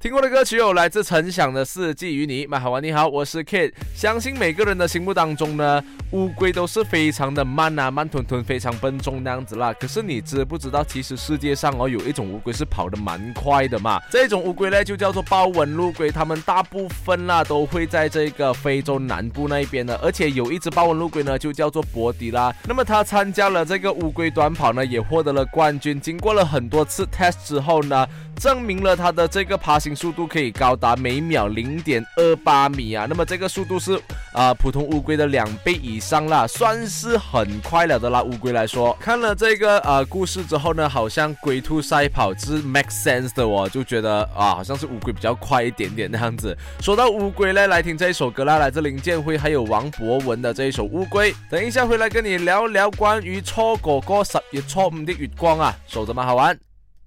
听过的歌曲有来自陈响的《四季与你》。麦好玩，你好，我是 Kid。相信每个人的心目当中呢，乌龟都是非常的慢啊，慢吞吞，非常笨重那样子啦。可是你知不知道，其实世界上哦有一种乌龟是跑得蛮快的嘛？这种乌龟呢就叫做豹纹陆龟，它们大部分啦都会在这个非洲南部那一边的。而且有一只豹纹陆龟呢就叫做博迪拉，那么它参加了这个乌龟短跑呢，也获得了冠军。经过了很多次 test 之后呢。证明了它的这个爬行速度可以高达每秒零点二八米啊，那么这个速度是啊普通乌龟的两倍以上啦，算是很快了的啦。乌龟来说，看了这个呃故事之后呢，好像龟兔赛跑是 make sense 的，我就觉得啊，好像是乌龟比较快一点点那样子。说到乌龟呢，来听这一首歌啦，来自林建辉还有王博文的这一首《乌龟》。等一下回来跟你聊聊关于初哥哥十月初五的月光啊，守着蛮好玩。